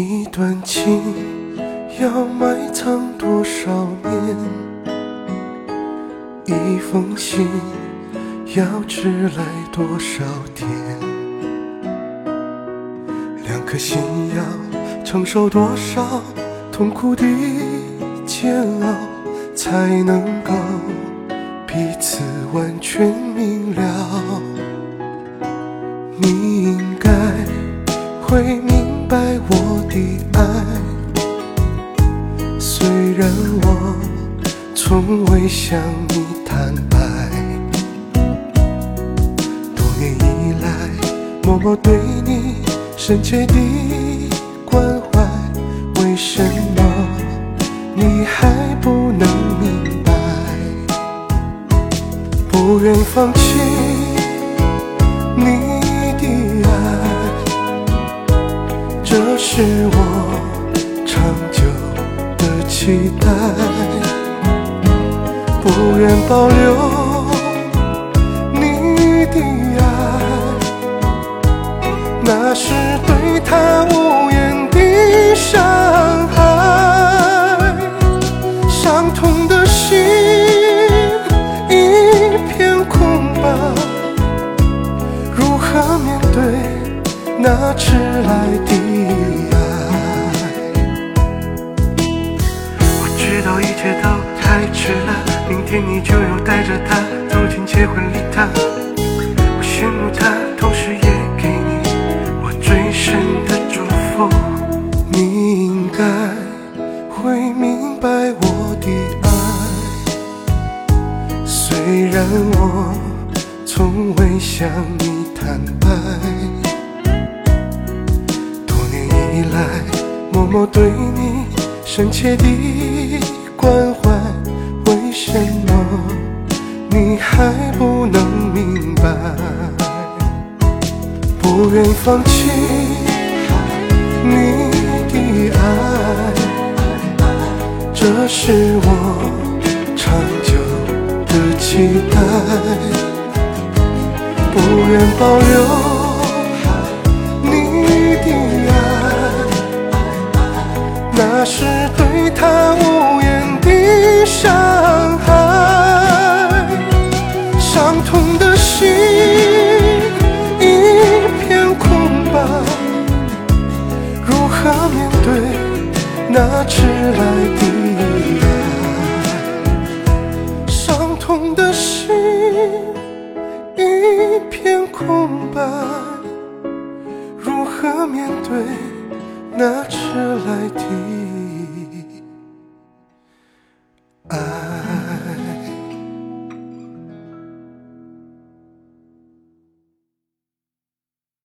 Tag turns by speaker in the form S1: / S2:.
S1: 一段情要埋藏多少年？一封信要迟来多少天？两颗心要承受多少痛苦的煎熬，才能够彼此完全明了？你应该会明虽然我从未向你坦白。多年以来，默默对你深切的关怀，为什么你还不能明白？不愿放弃你的爱，这是我期待。不愿保留你的爱，那是对他无言的伤害。伤痛的心一片空白，如何面对那迟来的明天你就要带着她走进结婚礼堂。我羡慕她，同时也给你我最深的祝福。你应该会明白我的爱，虽然我从未向你坦白。多年以来，默默对你深切的关怀，为什么你还不能明白？不愿放弃你的爱，这是我长久的期待。不愿保留那迟来的爱？伤痛的心一片空白，如何面对那迟来的？